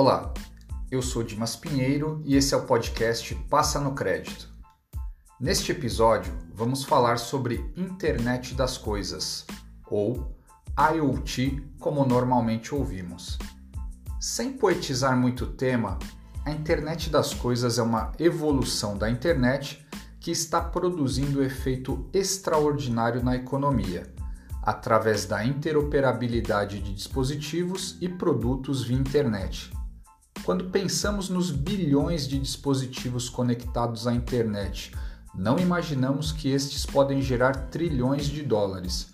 Olá, eu sou Dimas Pinheiro e esse é o podcast Passa no Crédito. Neste episódio, vamos falar sobre Internet das Coisas, ou IoT, como normalmente ouvimos. Sem poetizar muito o tema, a Internet das Coisas é uma evolução da internet que está produzindo efeito extraordinário na economia, através da interoperabilidade de dispositivos e produtos via internet quando pensamos nos bilhões de dispositivos conectados à internet, não imaginamos que estes podem gerar trilhões de dólares.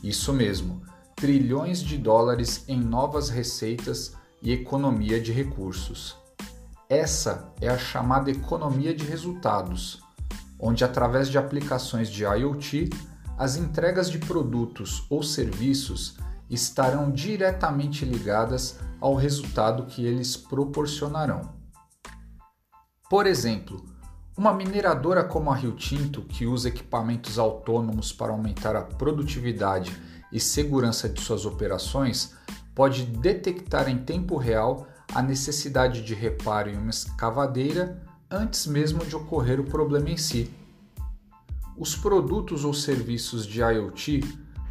Isso mesmo, trilhões de dólares em novas receitas e economia de recursos. Essa é a chamada economia de resultados, onde, através de aplicações de IoT, as entregas de produtos ou serviços estarão diretamente ligadas ao resultado que eles proporcionarão. Por exemplo, uma mineradora como a Rio Tinto, que usa equipamentos autônomos para aumentar a produtividade e segurança de suas operações, pode detectar em tempo real a necessidade de reparo em uma escavadeira antes mesmo de ocorrer o problema em si. Os produtos ou serviços de IoT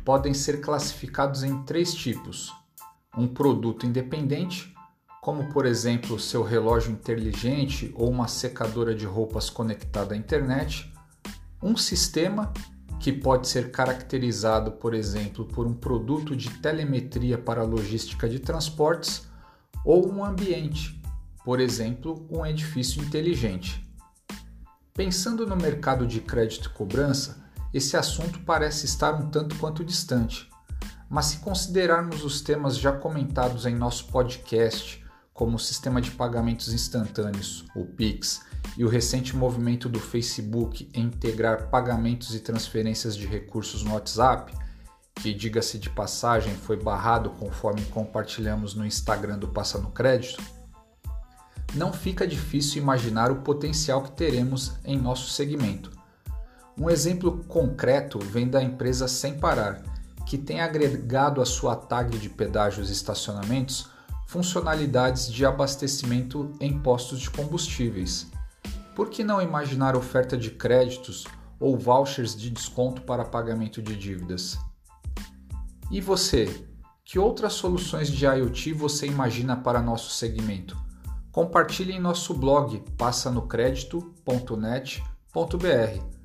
podem ser classificados em três tipos: um produto independente, como por exemplo seu relógio inteligente ou uma secadora de roupas conectada à internet, um sistema, que pode ser caracterizado, por exemplo, por um produto de telemetria para logística de transportes, ou um ambiente, por exemplo, um edifício inteligente. Pensando no mercado de crédito e cobrança, esse assunto parece estar um tanto quanto distante. Mas se considerarmos os temas já comentados em nosso podcast, como o sistema de pagamentos instantâneos, o Pix, e o recente movimento do Facebook em integrar pagamentos e transferências de recursos no WhatsApp, que, diga-se de passagem, foi barrado conforme compartilhamos no Instagram do Passa no Crédito, não fica difícil imaginar o potencial que teremos em nosso segmento. Um exemplo concreto vem da empresa Sem Parar que tem agregado à sua tag de pedágios e estacionamentos funcionalidades de abastecimento em postos de combustíveis. Por que não imaginar oferta de créditos ou vouchers de desconto para pagamento de dívidas? E você? Que outras soluções de IoT você imagina para nosso segmento? Compartilhe em nosso blog passanocredito.net.br.